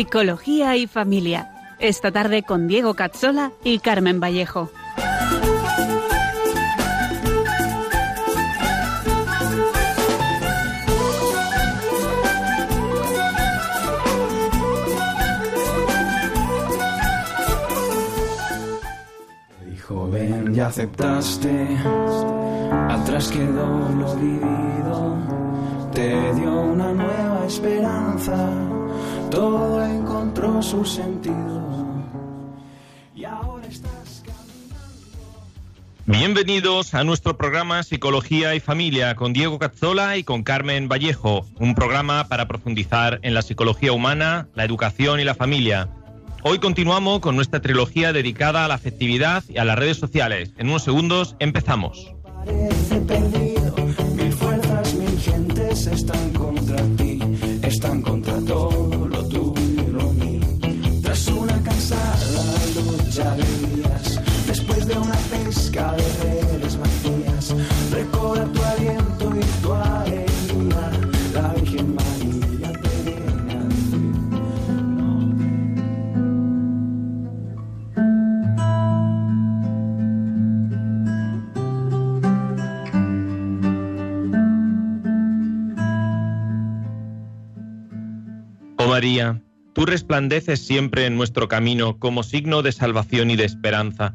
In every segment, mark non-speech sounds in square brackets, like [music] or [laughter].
Psicología y Familia. Esta tarde con Diego Cazzola y Carmen Vallejo. joven ya aceptaste, atrás quedó lo vivido, te dio una nueva esperanza todo encontró su sentido. Y ahora estás Bienvenidos a nuestro programa Psicología y Familia con Diego Cazzola y con Carmen Vallejo, un programa para profundizar en la psicología humana, la educación y la familia. Hoy continuamos con nuestra trilogía dedicada a la afectividad y a las redes sociales. En unos segundos empezamos. Parece perdido, mil fuerzas, mil gentes están contra ti, están contra todo de una pesca de redes vacías, recobra tu aliento y tu alegría. La Virgen María te viene a Oh María, tú resplandeces siempre en nuestro camino como signo de salvación y de esperanza.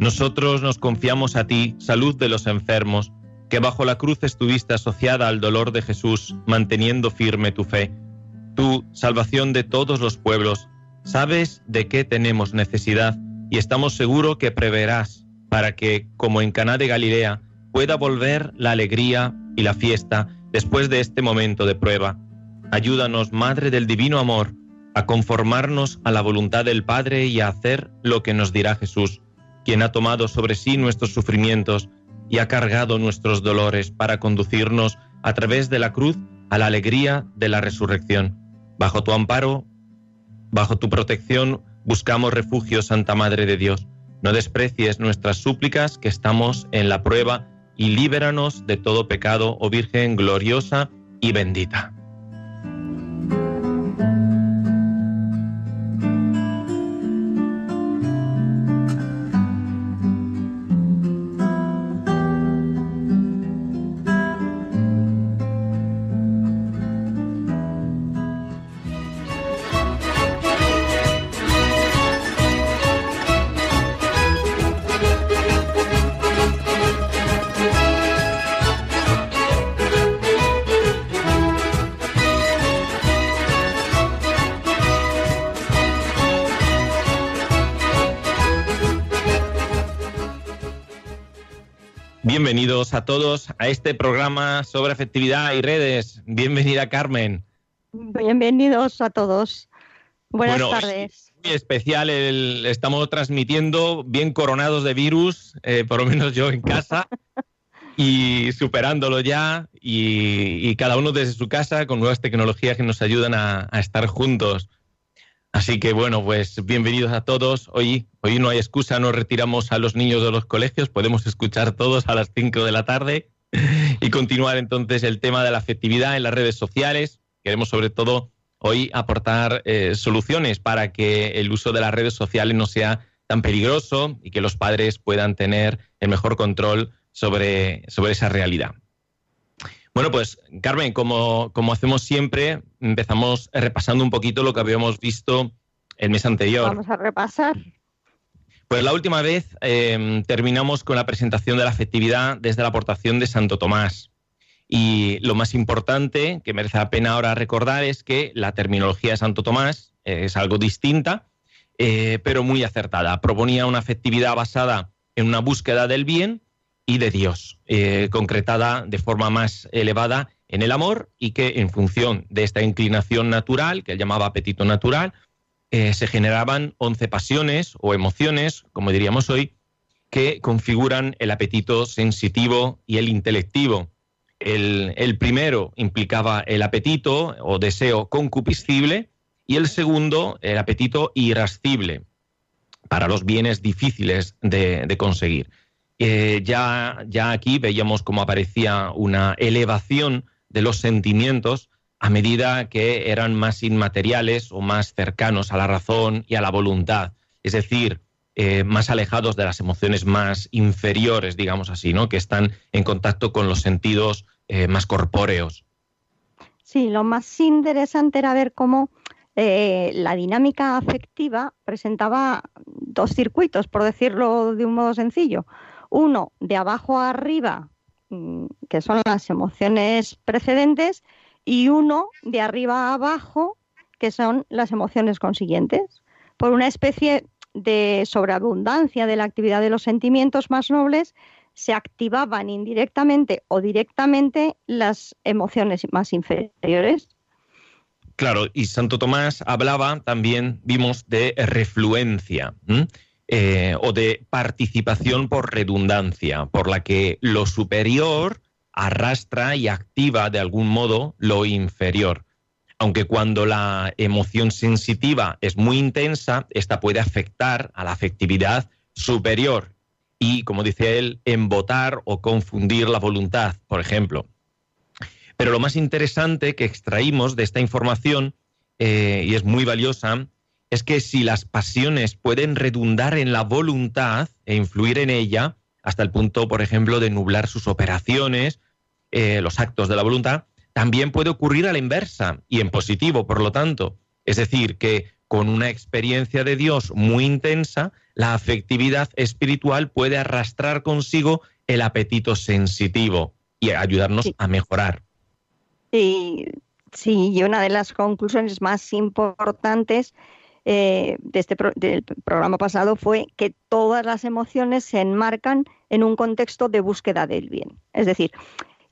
Nosotros nos confiamos a ti, salud de los enfermos, que bajo la cruz estuviste asociada al dolor de Jesús, manteniendo firme tu fe. Tú, salvación de todos los pueblos, sabes de qué tenemos necesidad y estamos seguros que preverás para que, como en Caná de Galilea, pueda volver la alegría y la fiesta después de este momento de prueba. Ayúdanos, Madre del Divino Amor, a conformarnos a la voluntad del Padre y a hacer lo que nos dirá Jesús, quien ha tomado sobre sí nuestros sufrimientos y ha cargado nuestros dolores para conducirnos a través de la cruz a la alegría de la resurrección. Bajo tu amparo, bajo tu protección, buscamos refugio, Santa Madre de Dios. No desprecies nuestras súplicas, que estamos en la prueba, y líbranos de todo pecado, oh Virgen gloriosa y bendita. Bienvenidos a todos a este programa sobre afectividad y redes. Bienvenida Carmen. Bienvenidos a todos. Buenas Bueno, tardes. Muy especial, el- estamos transmitiendo bien coronados de virus, eh, por lo menos yo en casa, [laughs] y superándolo ya, y, y cada uno desde su casa con nuevas tecnologías que nos ayudan a, a estar juntos. Así que bueno, pues bienvenidos a todos. Hoy, hoy no hay excusa, nos retiramos a los niños de los colegios, podemos escuchar todos a las 5 de la tarde y continuar entonces el tema de la afectividad en las redes sociales. Queremos sobre todo hoy aportar eh, soluciones para que el uso de las redes sociales no sea tan peligroso y que los padres puedan tener el mejor control sobre, sobre esa realidad. Bueno, pues Carmen, como, como hacemos siempre, empezamos repasando un poquito lo que habíamos visto el mes anterior. Vamos a repasar. Pues la última vez eh, terminamos con la presentación de la afectividad desde la aportación de Santo Tomás. Y lo más importante que merece la pena ahora recordar es que la terminología de Santo Tomás eh, es algo distinta, eh, pero muy acertada. Proponía una afectividad basada en una búsqueda del bien y de Dios, eh, concretada de forma más elevada en el amor y que en función de esta inclinación natural, que él llamaba apetito natural, eh, se generaban 11 pasiones o emociones, como diríamos hoy, que configuran el apetito sensitivo y el intelectivo. El, primero implicaba el apetito o deseo concupiscible y el segundo el apetito irascible para los bienes difíciles de conseguir. Eh, ya, aquí veíamos cómo aparecía una elevación de los sentimientos a medida que eran más inmateriales o más cercanos a la razón y a la voluntad, es decir, eh, más alejados de las emociones más inferiores, digamos así, ¿no? que están en contacto con los sentidos eh, más corpóreos. Sí, lo más interesante era ver cómo la dinámica afectiva presentaba dos circuitos, por decirlo de un modo sencillo. Uno de abajo a arriba, mm, que son las emociones precedentes, y uno de arriba a abajo, que son las emociones consiguientes. Por una especie de sobreabundancia de la actividad de los sentimientos más nobles, se activaban indirectamente o directamente las emociones más inferiores. Claro, y Santo Tomás hablaba también, vimos, de refluencia eh, o de participación por redundancia, por la que lo superior arrastra y activa de algún modo lo inferior. Aunque cuando la emoción sensitiva es muy intensa, esta puede afectar a la afectividad superior y, como dice él, embotar o confundir la voluntad, por ejemplo. Pero lo más interesante que extraímos de esta información, eh, y es muy valiosa, es que si las pasiones pueden redundar en la voluntad e influir en ella, hasta el punto, por ejemplo, de nublar sus operaciones, eh, los actos de la voluntad, también puede ocurrir a la inversa y en positivo, por lo tanto. Es decir, que con una experiencia de Dios muy intensa, la afectividad espiritual puede arrastrar consigo el apetito sensitivo y ayudarnos a mejorar. Sí, sí, y una de las conclusiones más importantes eh, de este del programa pasado fue que todas las emociones se enmarcan en un contexto de búsqueda del bien. Es decir,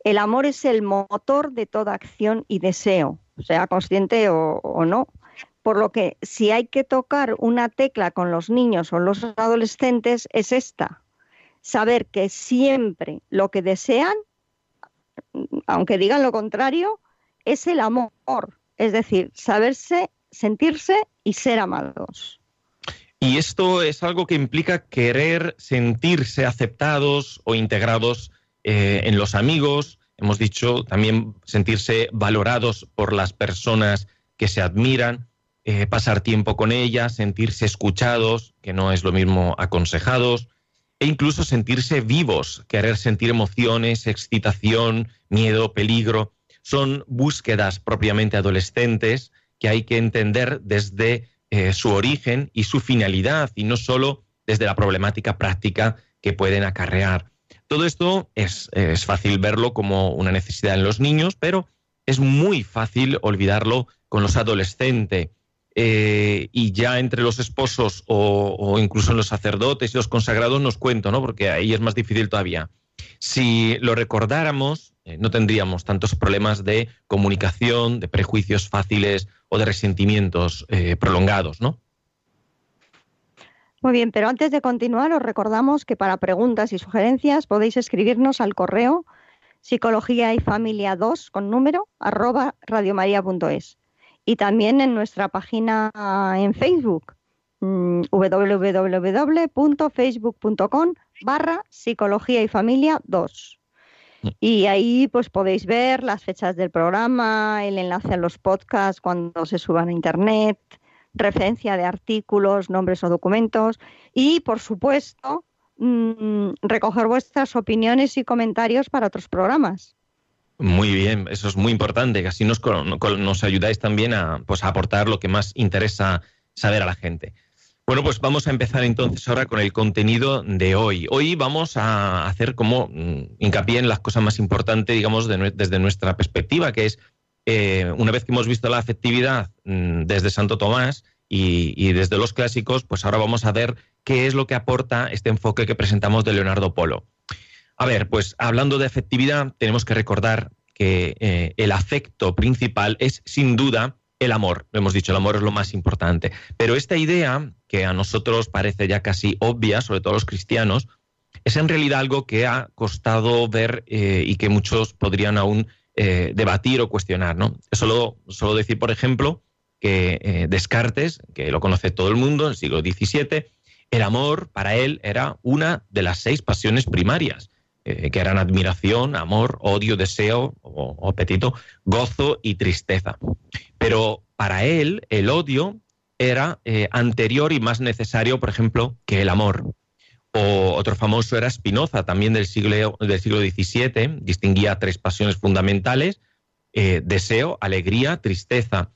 el amor es el motor de toda acción y deseo, sea consciente o no. Por lo que si hay que tocar una tecla con los niños o los adolescentes es esta, saber que siempre lo que desean, aunque digan lo contrario, es el amor, es decir, saberse, sentirse y ser amados. Y esto es algo que implica querer sentirse aceptados o integrados eh, en los amigos, hemos dicho también sentirse valorados por las personas que se admiran eh, pasar tiempo con ella, sentirse escuchados, que no es lo mismo aconsejados, e incluso sentirse vivos, querer sentir emociones, excitación, miedo, peligro. Son búsquedas propiamente adolescentes que hay que entender desde eh, su origen y su finalidad, y no solo desde la problemática práctica que pueden acarrear. Todo esto es, es fácil verlo como una necesidad en los niños, pero es muy fácil olvidarlo con los adolescentes eh, y ya entre los esposos o, incluso en los sacerdotes y los consagrados nos cuento, ¿no? Porque ahí es más difícil todavía. Si lo recordáramos, eh, no tendríamos tantos problemas de comunicación, de prejuicios fáciles o de resentimientos eh, prolongados, ¿no? Muy bien, pero antes de continuar os recordamos que para preguntas y sugerencias podéis escribirnos al correo psicología y familia 2 con número arroba radiomaria.es y también en nuestra página en Facebook mm, www.facebook.com barra psicología y familia 2. Mm. Y ahí pues podéis ver las fechas del programa, el enlace a los podcasts cuando se suban a internet, referencia de artículos, nombres o documentos y por supuesto mm, recoger vuestras opiniones y comentarios para otros programas. Muy bien, eso es muy importante, que así nos, nos ayudáis también a, pues, a aportar lo que más interesa saber a la gente. Bueno, pues vamos a empezar entonces ahora con el contenido de hoy. Hoy vamos a hacer como mm, hincapié en las cosas más importantes, digamos, desde nuestra perspectiva, que es, eh, una vez que hemos visto la afectividad mm, desde Santo Tomás y, y, desde los clásicos, pues ahora vamos a ver qué es lo que aporta este enfoque que presentamos de Leonardo Polo. A ver, pues hablando de afectividad, tenemos que recordar que eh, el afecto principal es sin duda el amor. Lo hemos dicho, el amor es lo más importante. Pero esta idea, que a nosotros parece ya casi obvia, sobre todo a los cristianos, es en realidad algo que ha costado ver eh, y que muchos podrían aún eh, debatir o cuestionar. ¿no? Solo, solo decir, por ejemplo, que Descartes, que lo conoce todo el mundo, en el siglo XVII, el amor para él era una de las seis pasiones primarias. eh, que eran admiración, amor, odio, deseo o, apetito, gozo y tristeza. Pero para él el odio era eh, anterior y más necesario, por ejemplo, que el amor. O otro famoso era Spinoza, también del siglo, del siglo XVII, distinguía tres pasiones fundamentales, eh, deseo, alegría, tristeza,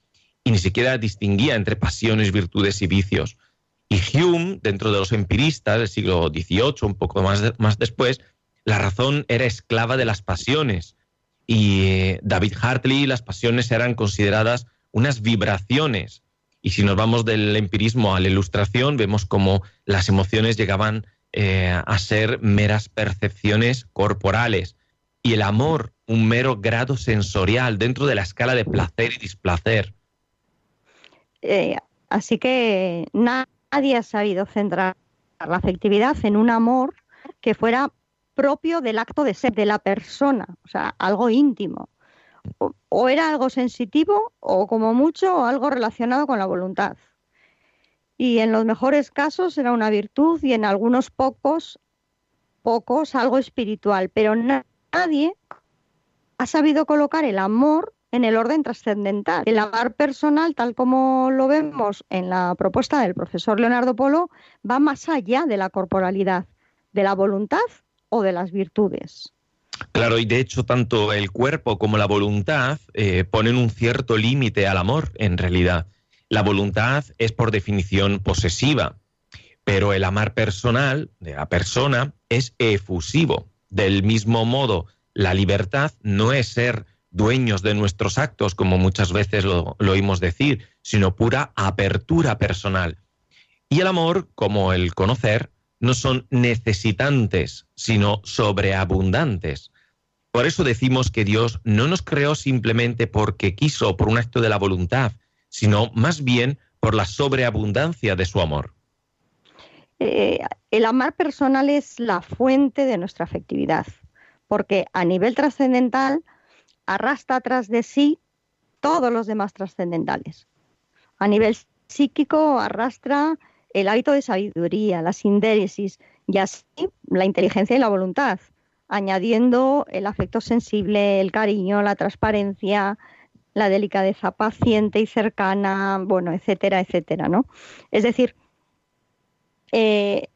y ni siquiera distinguía entre pasiones, virtudes y vicios. Y Hume, dentro de los empiristas del siglo XVIII, un poco más, más después, la razón era esclava de las pasiones. Y eh, David Hartley, las pasiones eran consideradas unas vibraciones. Y si nos vamos del empirismo a la ilustración, vemos como las emociones llegaban eh, a ser meras percepciones corporales y el amor un mero grado sensorial dentro de la escala de placer y displacer. Eh, así que nadie ha sabido centrar la afectividad en un amor que fuera propio del acto de ser de la persona, o sea, algo íntimo. O era algo sensitivo o como mucho algo relacionado con la voluntad y en los mejores casos era una virtud y en algunos pocos, pocos algo espiritual, pero nadie ha sabido colocar el amor en el orden trascendental. El amar personal, tal como lo vemos en la propuesta del profesor Leonardo Polo, va más allá de la corporalidad, de la voluntad o de las virtudes. Claro, y de hecho tanto el cuerpo como la voluntad eh, ponen un cierto límite al amor en realidad. La voluntad es por definición posesiva, pero el amar personal de la persona es efusivo. Del mismo modo, la libertad no es ser dueños de nuestros actos, como muchas veces lo, oímos decir, sino pura apertura personal. Y el amor, como el conocer, no son necesitantes, sino sobreabundantes. Por eso decimos que Dios no nos creó simplemente porque quiso, por un acto de la voluntad, sino más bien por la sobreabundancia de su amor. Eh, el amar personal es la fuente de nuestra afectividad, porque a nivel trascendental arrastra tras de sí todos los demás trascendentales. A nivel psíquico arrastra el hábito de sabiduría, la sindéresis y así la inteligencia y la voluntad, añadiendo el afecto sensible, el cariño, la transparencia, la delicadeza paciente y cercana, bueno, etcétera, etcétera, ¿no? Es decir, eh,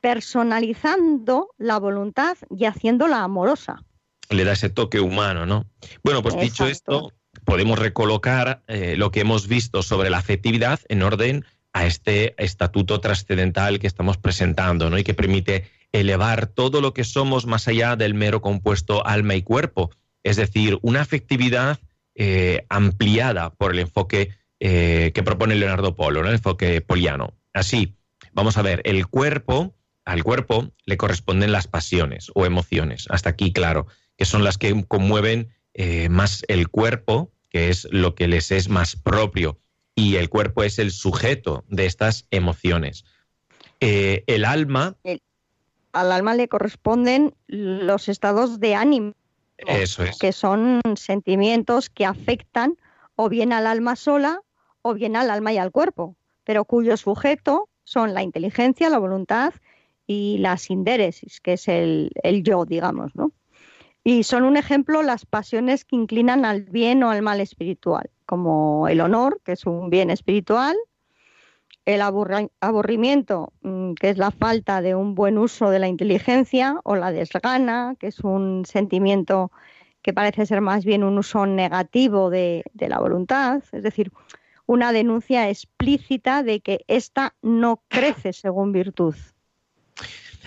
personalizando la voluntad y haciéndola amorosa. Le da ese toque humano, ¿no? Bueno, pues dicho esto, podemos recolocar eh, lo que hemos visto sobre la afectividad en orden a este estatuto trascendental que estamos presentando, ¿no? Y que permite elevar todo lo que somos más allá del mero compuesto alma y cuerpo. Es decir, una afectividad eh, ampliada por el enfoque eh, que propone Leonardo Polo, el enfoque poliano. Así, vamos a ver, el cuerpo, al cuerpo le corresponden las pasiones o emociones, hasta aquí claro, que son las que conmueven eh, más el cuerpo, que es lo que les es más propio, y el cuerpo es el sujeto de estas emociones. el alma... al alma le corresponden los estados de ánimo que son sentimientos que afectan o bien al alma sola o bien al alma y al cuerpo, pero cuyo sujeto son la inteligencia, la voluntad y la sindéresis, que es el, yo, digamos, ¿no? Y son un ejemplo las pasiones que inclinan al bien o al mal espiritual, como el honor, que es un bien espiritual, el aburrimiento, mm, que es la falta de un buen uso de la inteligencia, o la desgana, que es un sentimiento que parece ser más bien un uso negativo de, la voluntad, es decir, una denuncia explícita de que ésta no crece según virtud.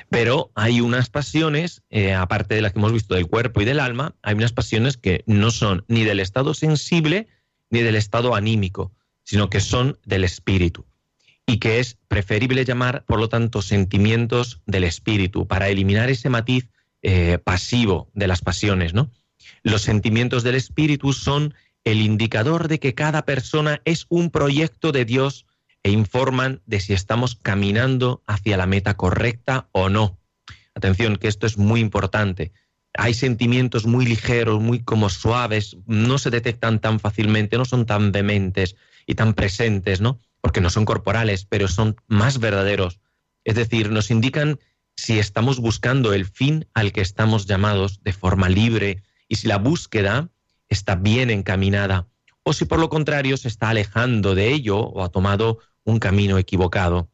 Pero hay unas pasiones, eh, aparte de las que hemos visto del cuerpo y del alma, hay unas pasiones que no son ni del estado sensible ni del estado anímico, sino que son del espíritu y que es preferible llamar, por lo tanto, sentimientos del espíritu, para eliminar ese matiz eh, pasivo de las pasiones, ¿no? Los sentimientos del espíritu son el indicador de que cada persona es un proyecto de Dios e informan de si estamos caminando hacia la meta correcta o no. Atención, que esto es muy importante. Hay sentimientos muy ligeros, muy como suaves, no se detectan tan fácilmente, no son tan vehementes y tan presentes, ¿no? Porque no son corporales, pero son más verdaderos. Es decir, nos indican si estamos buscando el fin al que estamos llamados de forma libre y si la búsqueda está bien encaminada o si por lo contrario se está alejando de ello o ha tomado un camino equivocado.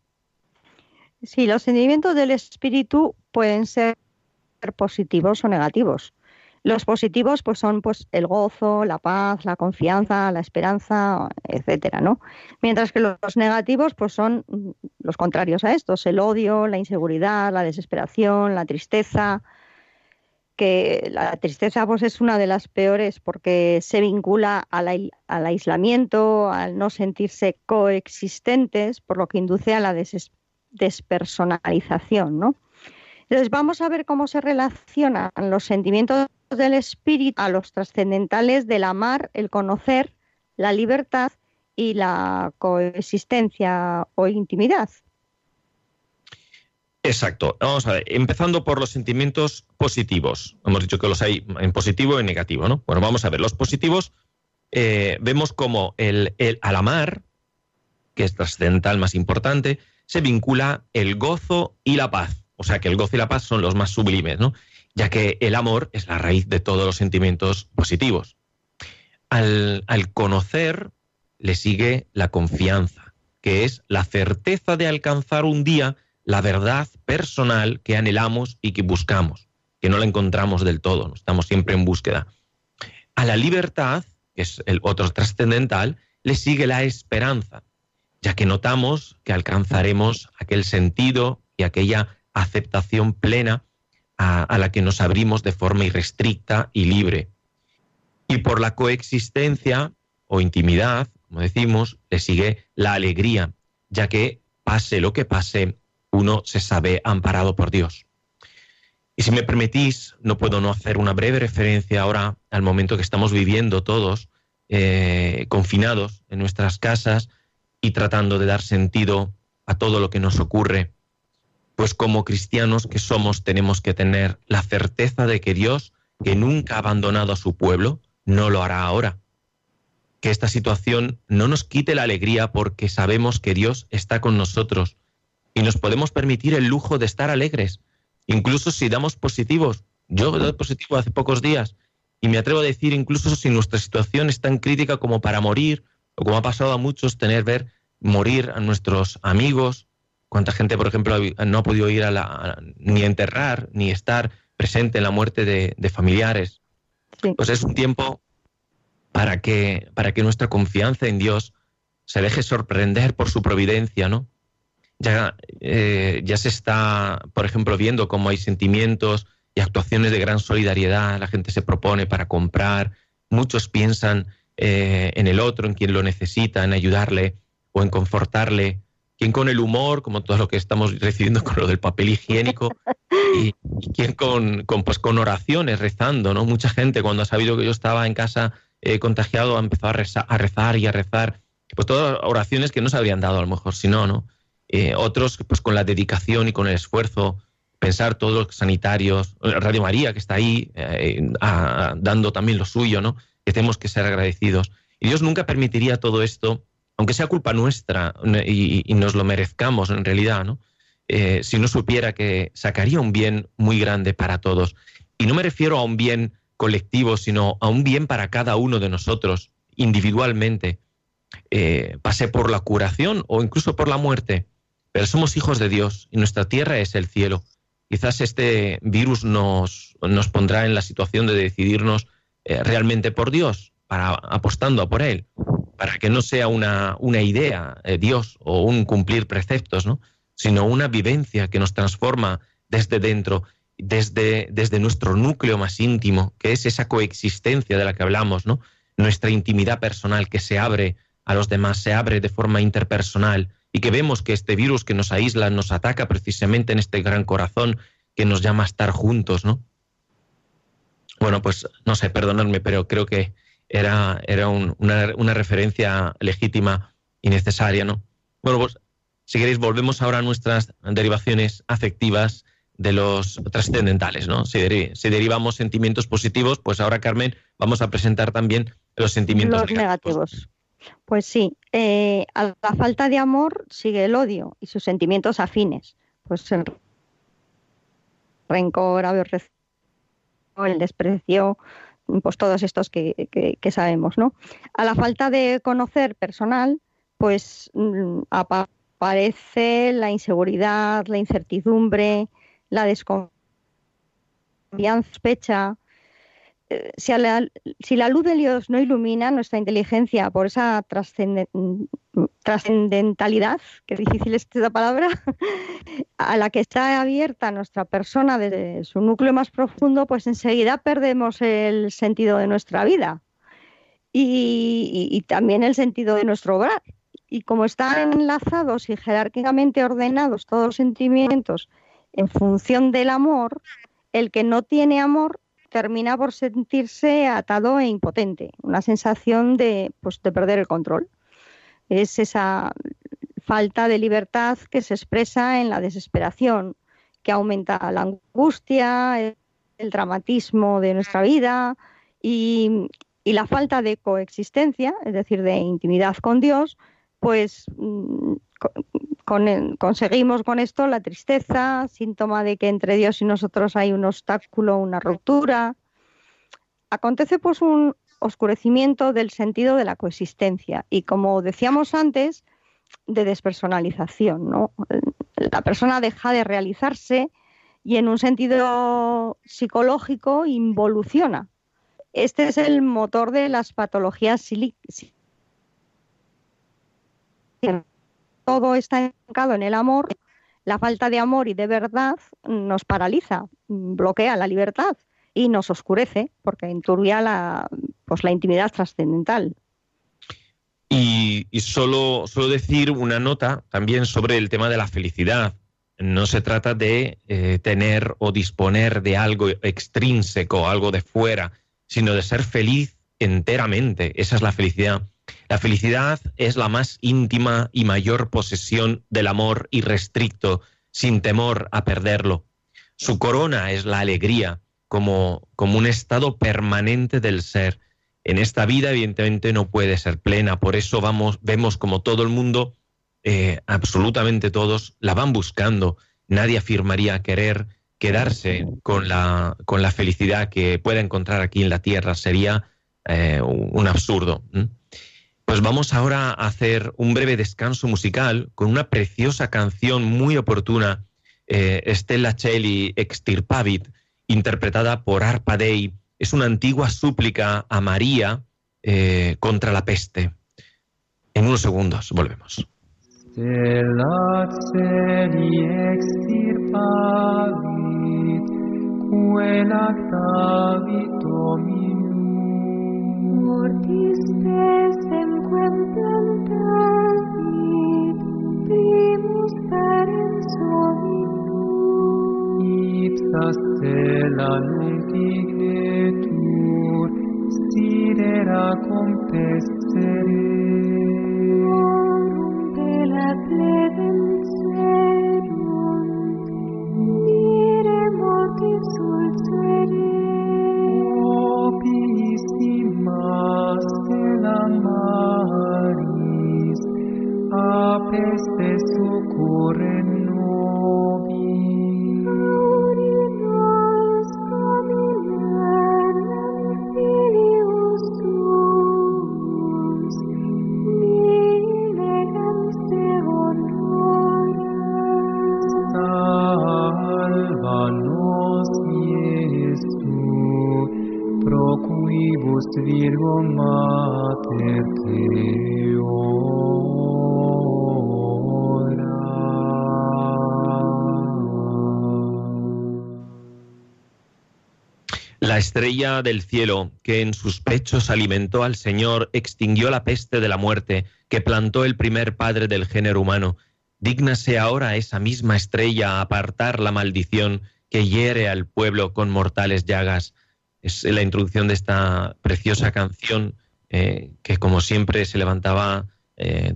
Sí, los sentimientos del espíritu pueden ser positivos o negativos. Los positivos pues son pues el gozo, la paz, la confianza, la esperanza, etcétera, ¿no? Mientras que los negativos pues son los contrarios a estos, el odio, la inseguridad, la desesperación, la tristeza, que la tristeza pues es una de las peores porque se vincula al, al aislamiento, al no sentirse coexistentes, por lo que induce a la despersonalización, ¿no? Entonces vamos a ver cómo se relacionan los sentimientos del espíritu a los trascendentales del amar, el conocer, la libertad y la coexistencia o intimidad. Exacto. Vamos a ver, empezando por los sentimientos positivos. Hemos dicho que los hay en positivo y en negativo, ¿no? Bueno, vamos a ver. Los positivos eh, vemos como el, el, al amar, que es trascendental más importante, se vincula el gozo y la paz. O sea que el gozo y la paz son los más sublimes, ¿no? ya que el amor es la raíz de todos los sentimientos positivos. Al, conocer le sigue la confianza, que es la certeza de alcanzar un día la verdad personal que anhelamos y que buscamos, que no la encontramos del todo, ¿no? estamos siempre en búsqueda. A la libertad, que es el otro trascendental, le sigue la esperanza, ya que notamos que alcanzaremos aquel sentido y aquella aceptación plena a, la que nos abrimos de forma irrestricta y libre. Y por la coexistencia o intimidad, como decimos, le sigue la alegría, ya que pase lo que pase, uno se sabe amparado por Dios. Y si me permitís, no puedo no hacer una breve referencia ahora al momento que estamos viviendo todos, eh, confinados en nuestras casas y tratando de dar sentido a todo lo que nos ocurre pues como cristianos que somos tenemos que tener la certeza de que Dios, que nunca ha abandonado a su pueblo, no lo hará ahora. Que esta situación no nos quite la alegría porque sabemos que Dios está con nosotros y nos podemos permitir el lujo de estar alegres, incluso si damos positivos. Yo he dado positivo hace pocos días y me atrevo a decir incluso si nuestra situación es tan crítica como para morir o como ha pasado a muchos tener ver morir a nuestros amigos, cuánta gente, por ejemplo, no ha podido ir a la, ni a enterrar, ni estar presente en la muerte de, familiares. Pues es un tiempo para que, para que nuestra confianza en Dios se deje sorprender por su providencia, ¿no? Ya, eh, ya se está, por ejemplo, viendo cómo hay sentimientos y actuaciones de gran solidaridad, la gente se propone para comprar, muchos piensan eh, en el otro, en quien lo necesita, en ayudarle o en confortarle, quien con el humor, como todo lo que estamos recibiendo con lo del papel higiénico, [laughs] y, quien con, pues, con oraciones, rezando, ¿no? Mucha gente cuando ha sabido que yo estaba en casa eh, contagiado ha empezado a, rezar, y a rezar, pues todas oraciones que no se habrían dado a lo mejor si no, ¿no? Eh, otros pues con la dedicación y con el esfuerzo, pensar todos los sanitarios, Radio María que está ahí eh, dando también lo suyo, ¿no? Que tenemos que ser agradecidos. Y Dios nunca permitiría todo esto aunque sea culpa nuestra y, nos lo merezcamos en realidad, ¿no? Eh, si no supiera que sacaría un bien muy grande para todos. Y no me refiero a un bien colectivo, sino a un bien para cada uno de nosotros, individualmente. Eh, pase por la curación o incluso por la muerte, pero somos hijos de Dios y nuestra tierra es el cielo. Quizás este virus nos, nos pondrá en la situación de decidirnos eh, realmente por Dios, para apostando a por Él, para que no sea una, una idea, eh, Dios, o un cumplir preceptos, ¿no? sino una vivencia que nos transforma desde dentro, desde, desde nuestro núcleo más íntimo, que es esa coexistencia de la que hablamos, ¿no? nuestra intimidad personal que se abre a los demás, se abre de forma interpersonal y que vemos que este virus que nos aísla nos ataca precisamente en este gran corazón que nos llama a estar juntos, ¿no? Bueno, pues no sé, perdonadme, pero creo que era, era una, referencia legítima y necesaria, ¿no? Bueno, pues si queréis volvemos ahora a nuestras derivaciones afectivas de los trascendentales, ¿no? Si, derivamos sentimientos positivos, pues ahora, Carmen, vamos a presentar también los sentimientos negativos. Pues sí, eh, a la falta de amor sigue el odio y sus sentimientos afines. Pues en rencor, el desprecio, pues todos estos que, sabemos, ¿no? A la falta de conocer personal, pues mm, aparece la inseguridad, la incertidumbre, la desconfianza, sospecha, si, la, luz de Dios no ilumina nuestra inteligencia por esa trascendentalidad, que difícil es esta palabra, [laughs] a la que está abierta nuestra persona desde su núcleo más profundo, pues enseguida perdemos el sentido de nuestra vida y, y también el sentido de nuestro obrar. Y como están enlazados y jerárquicamente ordenados todos los sentimientos en función del amor, el que no tiene amor termina por sentirse atado e impotente, una sensación de, pues, de perder el control. Es esa falta de libertad que se expresa en la desesperación, que aumenta la angustia, el, dramatismo de nuestra vida y, la falta de coexistencia, es decir, de intimidad con Dios, pues mm, conseguimos con esto la tristeza, síntoma de que entre Dios y nosotros hay un obstáculo, una ruptura. Acontece pues un oscurecimiento del sentido de la coexistencia y como decíamos antes, de despersonalización. ¿no? La persona deja de realizarse y en un sentido psicológico involuciona. Este es el motor de las patologías todo está enfocado en el amor, la falta de amor y de verdad nos paraliza, bloquea la libertad y nos oscurece porque enturbia la, pues, la intimidad trascendental. Y, solo, solo, decir una nota también sobre el tema de la felicidad. No se trata de eh, tener o disponer de algo extrínseco, algo de fuera, sino de ser feliz enteramente. Esa es la felicidad. La felicidad es la más íntima y mayor posesión del amor irrestricto, sin temor a perderlo. Su corona es la alegría, como, como un estado permanente del ser. En esta vida, evidentemente, no puede ser plena, por eso vamos, vemos como todo el mundo, eh, absolutamente todos, la van buscando. Nadie afirmaría querer quedarse con la, con la felicidad que pueda encontrar aquí en la tierra. Sería eh, un absurdo. Pues vamos ahora a hacer un breve descanso musical con una preciosa canción muy oportuna, eh, Stella Celli Extirpavit, interpretada por Arpa Dei. Es una antigua súplica a María eh, contra la peste. En unos segundos volvemos. Stella mortis te semquentem primus parens hominum ipsa stella nec ignetur sidera compestere. Orum de la plebem serunt mire mortis ulcere la maris apeste succurre nobis. La estrella del cielo, que en sus pechos alimentó al Señor, extinguió la peste de la muerte, que plantó el primer padre del género humano. Dígnase ahora esa misma estrella apartar la maldición que hiere al pueblo con mortales llagas es la introducción de esta preciosa canción eh, que como siempre se levantaba, eh,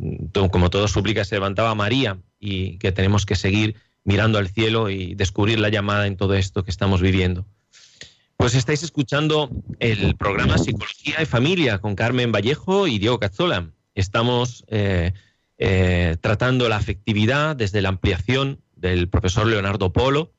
como todo suplica, se levantaba María y que tenemos que seguir mirando al cielo y descubrir la llamada en todo esto que estamos viviendo. Pues estáis escuchando el programa Psicología y Familia con Carmen Vallejo y Diego Cazzola. Estamos eh, tratando la afectividad desde la ampliación del profesor Leonardo Polo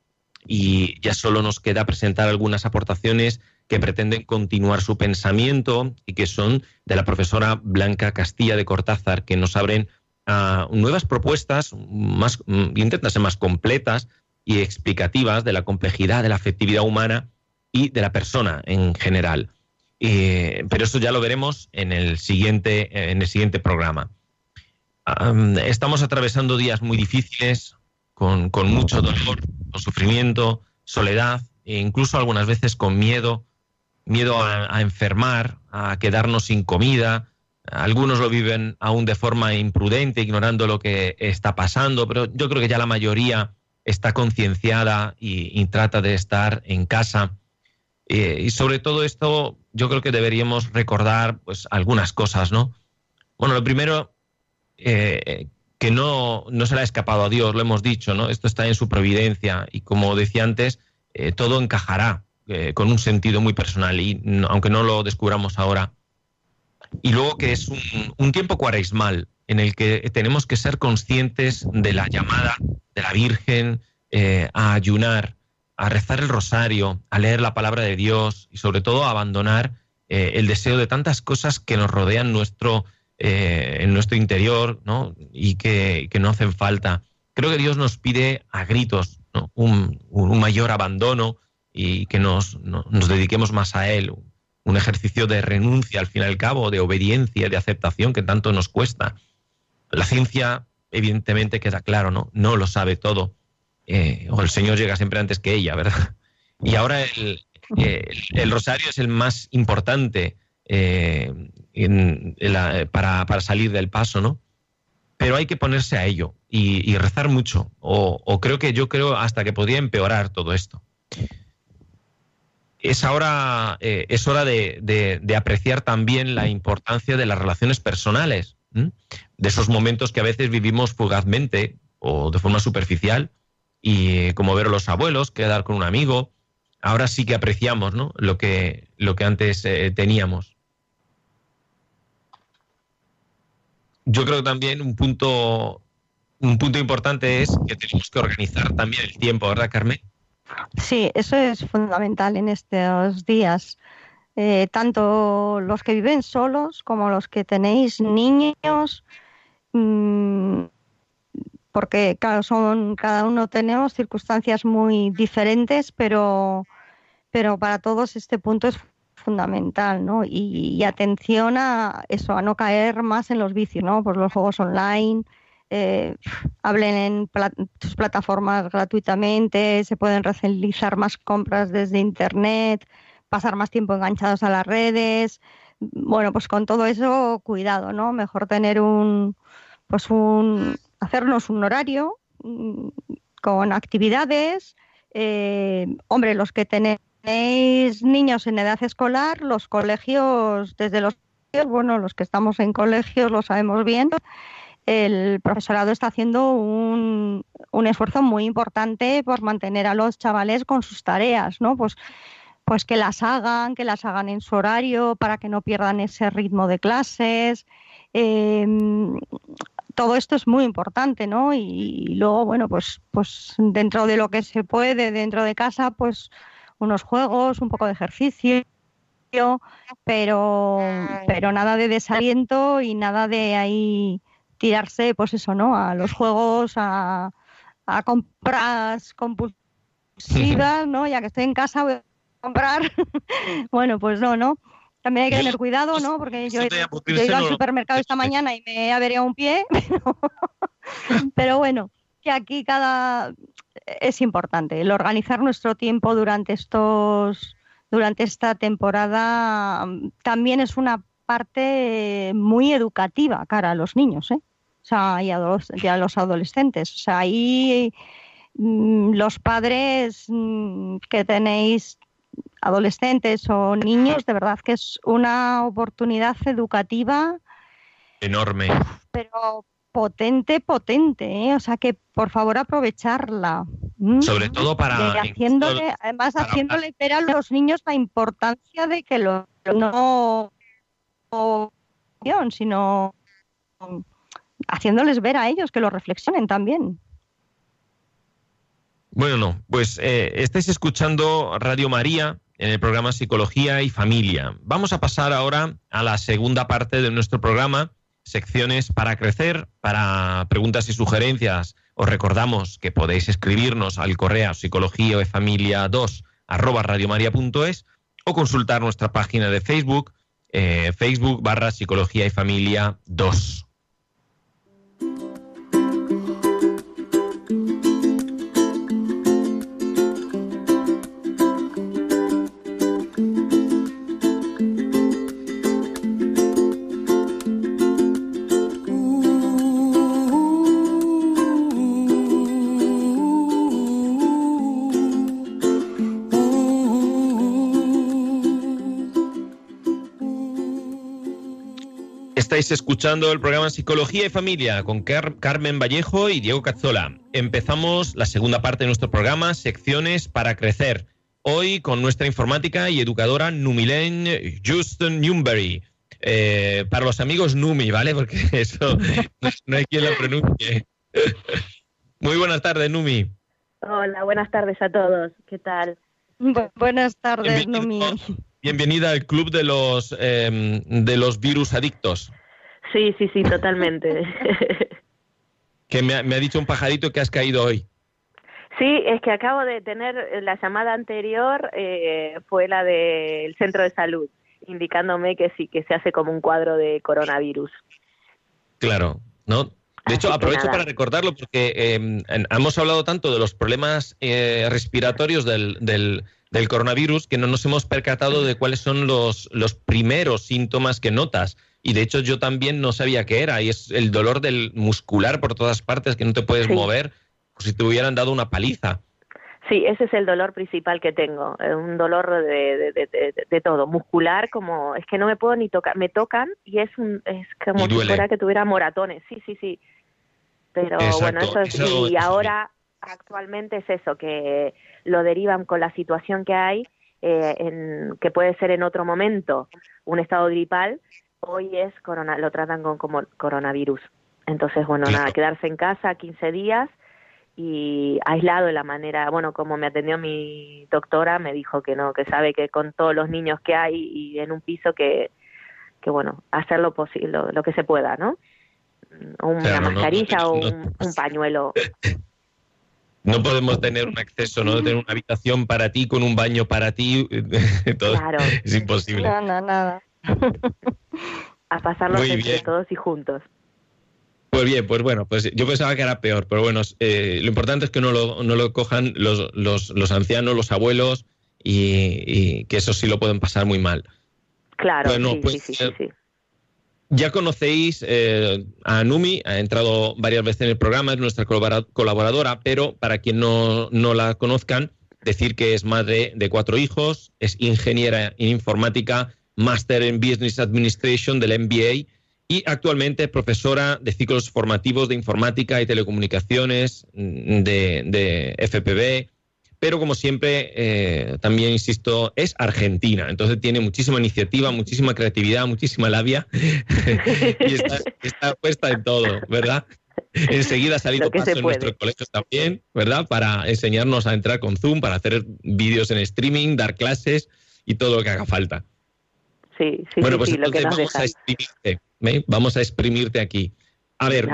y ya solo nos queda presentar algunas aportaciones que pretenden continuar su pensamiento y que son de la profesora Blanca Castilla de Cortázar, que nos abren a nuevas propuestas, más, mm, intentan ser más completas y explicativas de la complejidad de la afectividad humana y de la persona en general. Eh, pero eso ya lo veremos en el siguiente, en el siguiente programa. estamos atravesando días muy difíciles, con, con, mucho dolor, sufrimiento, soledad, e incluso algunas veces con miedo, miedo a, enfermar, a quedarnos sin comida. Algunos lo viven aún de forma imprudente, ignorando lo que está pasando, pero yo creo que ya la mayoría está concienciada y, trata de estar en casa. Eh, y sobre todo esto, yo creo que deberíamos recordar pues, algunas cosas, ¿no? Bueno, lo primero, eh, que no, no se le ha escapado a Dios, lo hemos dicho, ¿no? Esto está en su providencia y como decía antes, eh, todo encajará con un sentido muy personal y aunque no lo descubramos ahora. Y luego que es un, tiempo cuaresmal en el que tenemos que ser conscientes de la llamada de la Virgen a ayunar, a rezar el rosario, a leer la palabra de Dios y sobre todo a abandonar eh, el deseo de tantas cosas que nos rodean nuestro, eh, en nuestro interior ¿no? y que, no hacen falta. Creo que Dios nos pide a gritos un, mayor abandono y que nos, nos dediquemos más a Él, un ejercicio de renuncia al fin y al cabo, de obediencia, de aceptación que tanto nos cuesta. La ciencia, evidentemente, queda claro, ¿no? No lo sabe todo eh, o el Señor llega siempre antes que ella, ¿verdad? Y ahora el, rosario es el más importante eh, para, salir del paso, ¿no? Pero hay que ponerse a ello y, rezar mucho, o, creo que yo creo hasta que podría empeorar todo esto. Es ahora eh, es hora de, apreciar también la importancia de las relaciones personales, de esos momentos que a veces vivimos fugazmente o de forma superficial, y como ver a los abuelos, quedar con un amigo. Ahora sí que apreciamos ¿no? lo, que, lo que antes eh, teníamos. Yo creo que también un punto, un punto importante es que tenemos que organizar también el tiempo, ¿verdad, Carmen? Sí, eso es fundamental en estos días. Eh, tanto los que viven solos como los que tenéis niños, mmm, porque claro, son, cada uno tenemos circunstancias muy diferentes, pero, pero para todos este punto es fundamental, ¿no? Y, atención a eso, a no caer más en los vicios, ¿no? Pues los juegos online, eh, hablen en sus plataformas gratuitamente, se pueden realizar más compras desde internet, pasar más tiempo enganchados a las redes. Bueno, pues con todo eso, cuidado, ¿no? Mejor tener un, pues un, hacernos un horario mm, con actividades. Eh, hombre, los que tenéis niños en edad escolar, los colegios, desde los bueno, los que estamos en colegios lo sabemos bien, el profesorado está haciendo un, un, esfuerzo muy importante por mantener a los chavales con sus tareas, ¿no? Pues, pues que las hagan, que las hagan en su horario para que no pierdan ese ritmo de clases. Eh, todo esto es muy importante, ¿no? Y, luego, bueno, pues, pues dentro de lo que se puede, dentro de casa, pues unos juegos, un poco de ejercicio, pero, pero nada de desaliento y nada de ahí tirarse, pues eso, ¿no? A los juegos, a, a compras compulsivas, ¿no? Ya que estoy en casa voy a comprar. [laughs] bueno, pues no, ¿no? También hay que tener cuidado, ¿no? Porque yo, he ido al supermercado esta mañana y me he averiado un pie. [laughs] Pero, bueno, que aquí cada es importante el organizar nuestro tiempo durante estos durante esta temporada también es una parte muy educativa cara a los niños, ¿eh? O sea, y a los, y a los adolescentes. O sea, ahí mm, los padres mm, que tenéis adolescentes o niños, de verdad que es una oportunidad educativa enorme. Pero potente, potente, ¿eh? o sea que por favor aprovecharla. Mm. Sobre todo para... haciéndole, además haciéndole ver a los niños la importancia de que lo no sino haciéndoles ver a ellos que lo reflexionen también. Bueno, no, pues eh, estáis escuchando Radio María en el programa Psicología y Familia. Vamos a pasar ahora a la segunda parte de nuestro programa, secciones para crecer, para preguntas y sugerencias. Os recordamos que podéis escribirnos al correo psicología y familia 2 arroba radiomaria.es o consultar nuestra página de Facebook, eh, Facebook barra psicología y familia 2. Estáis escuchando el programa Psicología y Familia con Carmen Vallejo y Diego Cazzola. Empezamos la segunda parte de nuestro programa, secciones para crecer. Hoy con nuestra informática y educadora Numilen Justin Newberry. Eh, para los amigos Numi, ¿vale? Porque [laughs] eso no hay quien lo pronuncie. [laughs] Muy buenas tardes, Numi. Hola, buenas tardes a todos. ¿Qué tal? Bu- buenas tardes, Bienvenido. Numi. Bienvenida al club de los eh, de los virus adictos. Sí, sí, sí, totalmente. [laughs] Que me ha, me ha dicho un pajarito que has caído hoy. sí, es que acabo de tener eh, la llamada anterior, eh, fue la del centro de salud, indicándome que sí, que se hace como un cuadro de coronavirus. Claro, ¿no? De Así hecho, aprovecho nada. para recordarlo porque eh, en- hemos hablado tanto de los problemas eh, respiratorios del, del- del coronavirus que no nos hemos percatado de cuáles son los, los primeros síntomas que notas. Y de hecho yo también no sabía qué era. Y es el dolor del muscular por todas partes, que no te puedes Sí. mover, como si te hubieran dado una paliza. Sí, ese es el dolor principal que tengo, eh, un dolor de, de, de- todo, muscular, como es que no me puedo ni tocar, me tocan y es un, es como si fuera que tuviera moratones, sí, sí, sí. Pero Exacto, bueno, eso es, eso- y eso ahora actualmente es eso, que lo derivan con la situación que hay, eh, en, que puede ser en otro momento un estado gripal, hoy es corona, lo tratan con como coronavirus. Entonces, bueno, Claro. nada, quedarse en casa 15 días y aislado de la manera, bueno, como me atendió mi doctora, me dijo que no, que sabe que con todos los niños que hay y en un piso que, que bueno, hacer lo posible, lo, lo que se pueda, ¿no? Una Claro, no- no mascarilla o no- un, un pañuelo. No podemos tener un acceso, no tener una habitación para ti con un baño para ti. [laughs] Todo Claro, es imposible. No, no, nada. [laughs] a pasarlo Muy entre bien. todos y juntos. Pues bien, pues bueno, pues yo pensaba que era peor, pero bueno, eh, lo importante es que no lo, no lo cojan los, los, los ancianos, los abuelos, y, y que eso sí lo pueden pasar muy mal. Claro, Bueno, sí, pues, sí, sí, sí. Ya conocéis eh, a Numi, ha entrado varias veces en el programa, es nuestra colabora- colaboradora, pero para quien no, no la conozcan, decir que es madre de cuatro hijos, es ingeniera en informática, máster en Business Administration del MBA y actualmente es profesora de ciclos formativos de informática y telecomunicaciones mm, de, de FPB, pero como siempre, eh, también insisto, es argentina, entonces tiene muchísima iniciativa, muchísima creatividad, muchísima labia [laughs] y está, está puesta en todo, ¿verdad? Enseguida ha salido paso en nuestros colegios también, ¿verdad? Para enseñarnos a entrar con Zoom, para hacer vídeos en streaming, dar clases y todo lo que haga falta. Sí, sí, bueno, pues sí, lo que entonces nos vamos a exprimirte. Vamos a exprimirte aquí. A ver,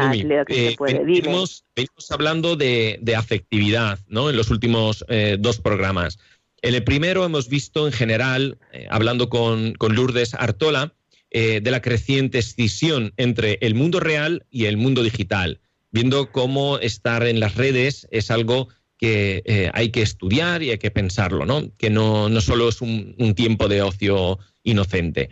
que se eh, venimos, venimos hablando de, de afectividad, ¿no? En los últimos eh, dos programas. En el primero hemos visto en general, eh, hablando con, con Lourdes Artola, eh, de la creciente escisión entre el mundo real y el mundo digital, viendo cómo estar en las redes es algo que eh, hay que estudiar y hay que pensarlo, ¿no? Que no, no solo es un, un tiempo de ocio inocente.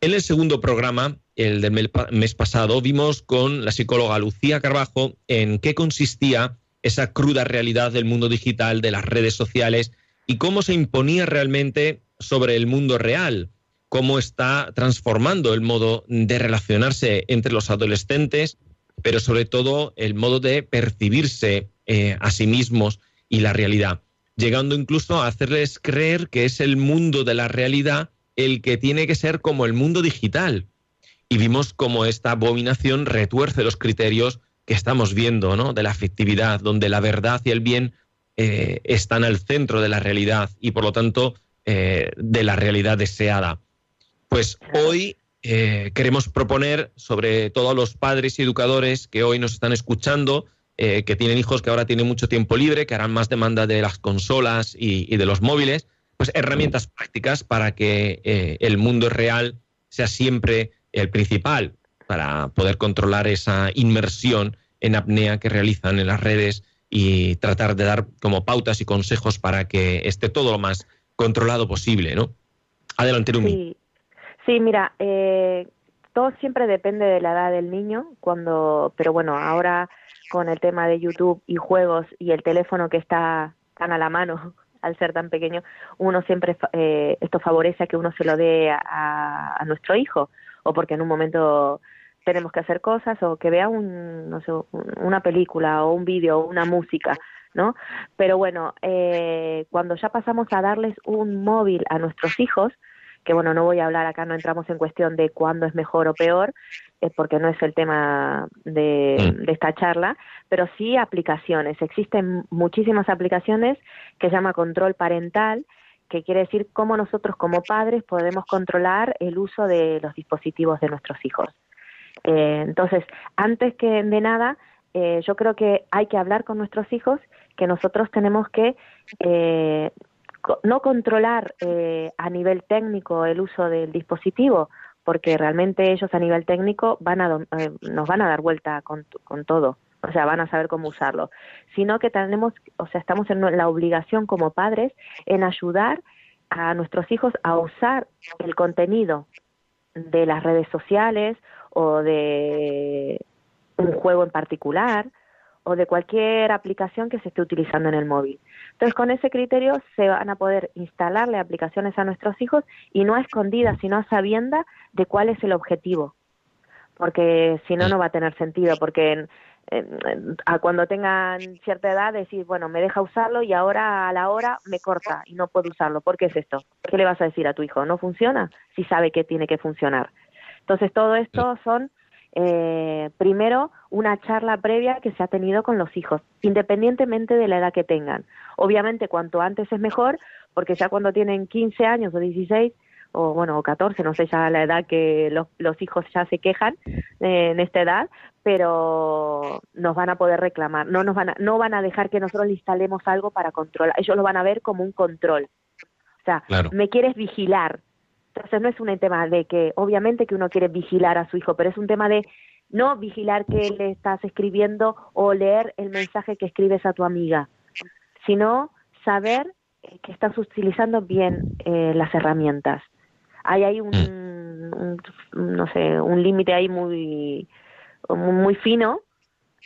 En el segundo programa, el del mes pasado, vimos con la psicóloga Lucía Carbajo en qué consistía esa cruda realidad del mundo digital, de las redes sociales y cómo se imponía realmente sobre el mundo real, cómo está transformando el modo de relacionarse entre los adolescentes, pero sobre todo el modo de percibirse eh, a sí mismos y la realidad, llegando incluso a hacerles creer que es el mundo de la realidad el que tiene que ser como el mundo digital. Y vimos cómo esta abominación retuerce los criterios que estamos viendo, ¿no? De la afectividad, donde la verdad y el bien eh, están al centro de la realidad y por lo tanto eh, de la realidad deseada. Pues hoy eh, queremos proponer, sobre todo a los padres y educadores que hoy nos están escuchando, que tienen hijos que ahora tienen mucho tiempo libre, que harán más demanda de las consolas y, de los móviles, pues herramientas prácticas para que el mundo real sea siempre el principal para poder controlar esa inmersión en apnea que realizan en las redes y tratar de dar como pautas y consejos para que esté todo lo más controlado posible, ¿no? Adelante, Rumi. Sí, sí mira, eh, todo siempre depende de la edad del niño, cuando, pero bueno, ahora con el tema de YouTube y juegos y el teléfono que está tan a la mano [laughs] al ser tan pequeño, uno siempre, eh, esto favorece a que uno se lo dé a, a nuestro hijo, o porque en un momento tenemos que hacer cosas o que vea un, no sé, una película o un vídeo o una música, ¿no? Pero bueno, eh, cuando ya pasamos a darles un móvil a nuestros hijos, que bueno, no voy a hablar acá, no entramos en cuestión de cuándo es mejor o peor, eh, porque no es el tema de, Mm. de esta charla, pero sí aplicaciones. Existen muchísimas aplicaciones que se llama control parental, que quiere decir cómo nosotros como padres podemos controlar el uso de los dispositivos de nuestros hijos. Eh, entonces, antes que de nada, eh, yo creo que hay que hablar con nuestros hijos, que nosotros tenemos que eh, no controlar eh, a nivel técnico el uso del dispositivo, porque realmente ellos a nivel técnico van a, eh, nos van a dar vuelta con, con todo, o sea, van a saber cómo usarlo, sino que tenemos, o sea, estamos en la obligación como padres en ayudar a nuestros hijos a usar el contenido de las redes sociales o de un juego en particular o de cualquier aplicación que se esté utilizando en el móvil. Entonces, con ese criterio se van a poder instalarle aplicaciones a nuestros hijos y no a escondidas, sino a sabienda de cuál es el objetivo. Porque si no, no va a tener sentido, porque en- en- a cuando tengan cierta edad decir, bueno, me deja usarlo y ahora a la hora me corta y no puedo usarlo. ¿Por qué es esto? ¿Qué le vas a decir a tu hijo? ¿No funciona? Si sabe que tiene que funcionar. Entonces, todo esto son, eh, primero, una charla previa que se ha tenido con los hijos, independientemente de la edad que tengan. Obviamente, cuanto antes es mejor, porque ya cuando tienen 15 años o 16, o bueno, o 14, no sé ya la edad que los, los hijos ya se quejan eh, en esta edad, pero nos van a poder reclamar, no nos van a, no van a dejar que nosotros le instalemos algo para controlar, ellos lo van a ver como un control. O sea, Claro. me quieres vigilar. Entonces no es un tema de que, obviamente que uno quiere vigilar a su hijo, pero es un tema de no vigilar que le estás escribiendo o leer el mensaje que escribes a tu amiga, sino saber eh, que estás utilizando bien eh, las herramientas. Hay ahí un, un- no sé, un límite ahí muy, muy fino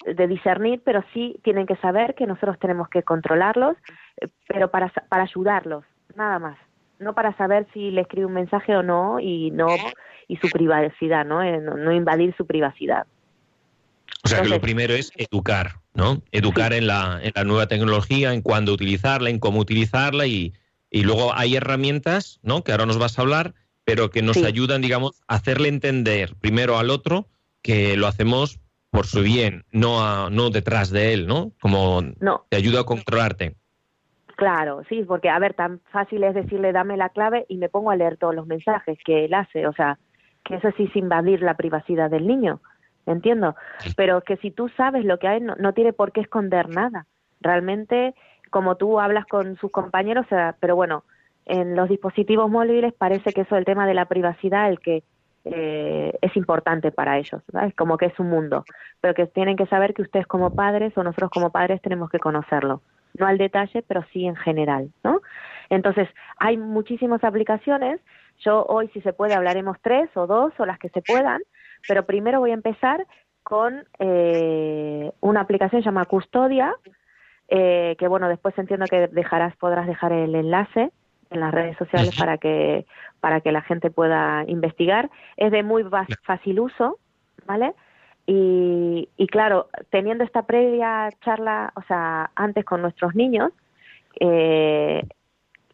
de discernir, pero sí tienen que saber que nosotros tenemos que controlarlos, eh, pero para, para ayudarlos, nada más. No para saber si le escribe un mensaje o no y no y su privacidad, ¿no? Eh, no, no invadir su privacidad. O sea que lo primero es educar, ¿no? Educar en, la, en la nueva tecnología, en cuándo utilizarla, en cómo utilizarla y, y luego hay herramientas, ¿no? Que ahora nos vas a hablar, pero que nos Sí. ayudan, digamos, a hacerle entender primero al otro que lo hacemos por su bien, no, a- no detrás de él, ¿no? Como No, te ayuda a controlarte. Claro, sí, porque a ver, tan fácil es decirle dame la clave y me pongo a leer todos los mensajes que él hace, o sea, que eso sí es invadir la privacidad del niño, entiendo, pero que si tú sabes lo que hay, no, no tiene por qué esconder nada. Realmente, como tú hablas con sus compañeros, o sea, pero bueno, en los dispositivos móviles parece que eso el tema de la privacidad, el que eh, es importante para ellos, ¿sabes? Como que es un mundo, pero que tienen que saber que ustedes como padres o nosotros como padres tenemos que conocerlo no al detalle, pero sí en general, ¿no? Entonces, hay muchísimas aplicaciones. Yo hoy, si se puede, hablaremos tres o dos o las que se puedan, pero primero voy a empezar con eh, una aplicación llamada Custodia, eh, que bueno, después entiendo que dejarás, podrás dejar el enlace en las redes sociales para que para que la gente pueda investigar. Es de muy fácil uso, ¿vale? Y, y claro, teniendo esta previa charla, o sea, antes con nuestros niños, eh,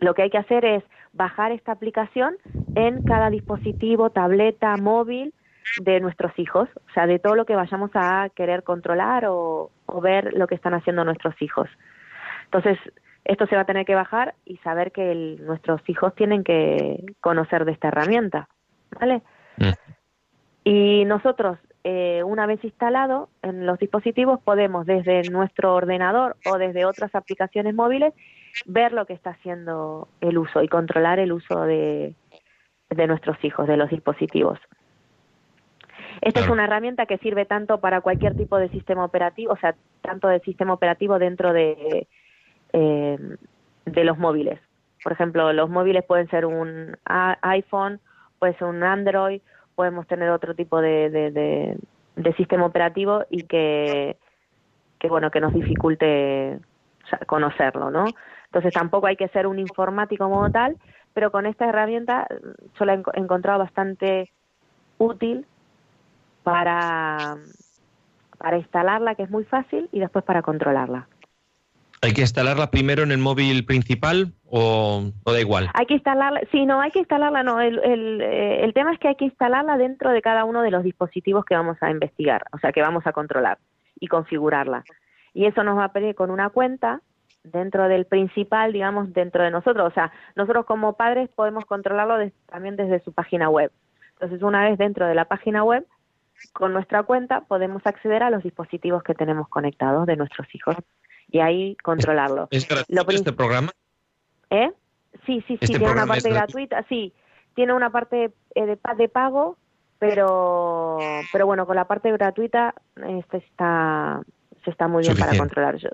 lo que hay que hacer es bajar esta aplicación en cada dispositivo, tableta, móvil de nuestros hijos, o sea, de todo lo que vayamos a querer controlar o, o ver lo que están haciendo nuestros hijos. Entonces, esto se va a tener que bajar y saber que el- nuestros hijos tienen que conocer de esta herramienta, ¿vale? Mm. Y nosotros, eh, una vez instalado en los dispositivos, podemos desde nuestro ordenador o desde otras aplicaciones móviles ver lo que está haciendo el uso y controlar el uso de, de nuestros hijos, de los dispositivos. Esta es una herramienta que sirve tanto para cualquier tipo de sistema operativo, o sea, tanto de sistema operativo dentro de, eh, de los móviles. Por ejemplo, los móviles pueden ser un iPhone, puede ser un Android, podemos tener otro tipo de, de, de- sistema operativo y que, que bueno que nos dificulte conocerlo, ¿no? Entonces tampoco hay que ser un informático como tal, pero con esta herramienta mm, yo la he encontrado bastante útil para para instalarla, que es muy fácil, y después para controlarla. ¿Hay que instalarla primero en el móvil principal o, da igual? Hay que instalarla, sí, no, hay que instalarla, no, el, eh, el tema es que hay que instalarla dentro de cada uno de los dispositivos que vamos a investigar, o sea, que vamos a controlar y configurarla. Y eso nos va a pedir con una cuenta dentro del principal, digamos, dentro de nosotros. O sea, nosotros como padres podemos controlarlo también desde su página web. Entonces, una vez dentro de la página web, con nuestra cuenta podemos acceder a los dispositivos que tenemos conectados de nuestros hijos y ahí controlarlo. ¿Es gratuito este programa? ¿Eh? Sí, sí, sí, ¿Este tiene una parte gratuita, sí, tiene una parte eh, de, de pago, pero pero bueno, con la parte gratuita este está se está muy bien para controlar. Yo,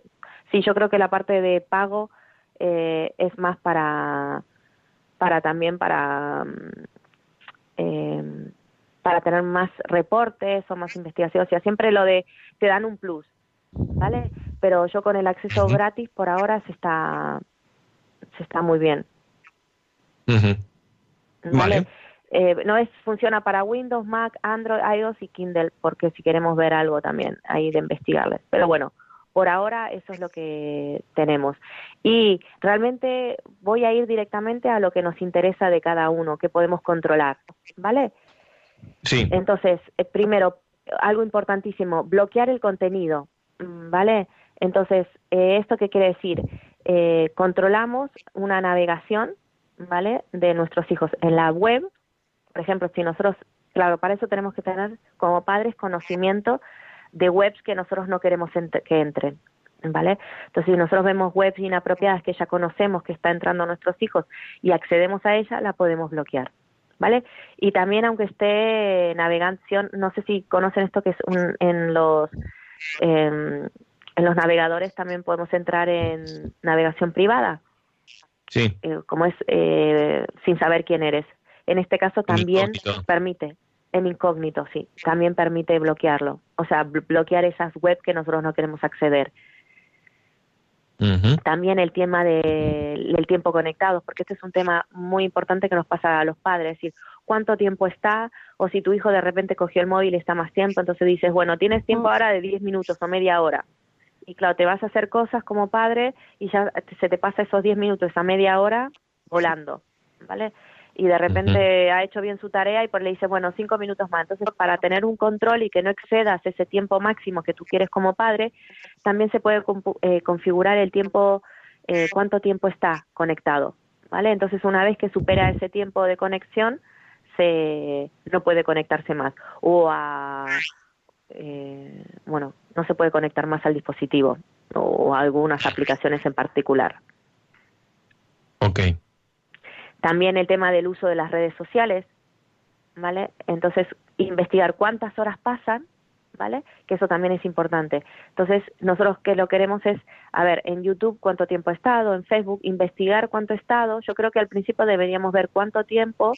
sí, yo creo que la parte de pago eh, es más para para también para eh, para tener más reportes o más investigación, o sea, siempre lo de te dan un plus, ¿vale? Pero yo con el acceso gratis por ahora se está se está muy bien. ¿vale? Vale. Eh, no es funciona para Windows, Mac, Android, iOS y Kindle, porque si queremos ver algo también ahí de investigarles. Pero bueno, por ahora eso es lo que tenemos. Y realmente voy a ir directamente a lo que nos interesa de cada uno, que podemos controlar, ¿vale? Sí. Entonces, eh, primero, algo importantísimo, bloquear el contenido, ¿vale? Entonces, eh, ¿esto qué quiere decir? Eh, controlamos una navegación, ¿vale? De nuestros hijos en la web. Por ejemplo, si nosotros, claro, para eso tenemos que tener como padres conocimiento de webs que nosotros no queremos que entren, ¿vale? Entonces, si nosotros vemos webs inapropiadas que ya conocemos que está entrando nuestros hijos y accedemos a ella, la podemos bloquear. ¿vale? Y también aunque esté navegación, no sé si conocen esto que es un, en los em, en los navegadores también podemos entrar en navegación privada, Sí. eh, como es eh, sin saber quién eres. En este caso también incógnito. permite, en incógnito, sí, también permite bloquearlo, o sea, bl- bloquear esas web que nosotros no queremos acceder. También el tema de- del tiempo conectado, porque este es un tema muy importante que nos pasa a los padres, es decir, cuánto tiempo está, o si tu hijo de repente cogió el móvil y está más tiempo, entonces dices, bueno, tienes tiempo ahora de 10 minutos o media hora. Y claro, te vas a hacer cosas como padre y ya se te pasa esos 10 minutos, esa media hora volando, ¿vale? Y de repente ha hecho bien su tarea y pues le dices, bueno, cinco minutos más. Entonces, para tener un control y que no excedas ese tiempo máximo que tú quieres como padre, también se puede eh, configurar el tiempo, eh, cuánto tiempo está conectado, ¿vale? Entonces, una vez que supera ese tiempo de conexión, se no puede conectarse más o a eh, bueno no se puede conectar más al dispositivo o a algunas [laughs] aplicaciones en particular Ok. también el tema del uso de las redes sociales vale entonces investigar cuántas horas pasan vale que eso también es importante entonces nosotros que lo queremos es a ver en YouTube cuánto tiempo ha estado en Facebook investigar cuánto ha estado yo creo que al principio deberíamos ver cuánto tiempo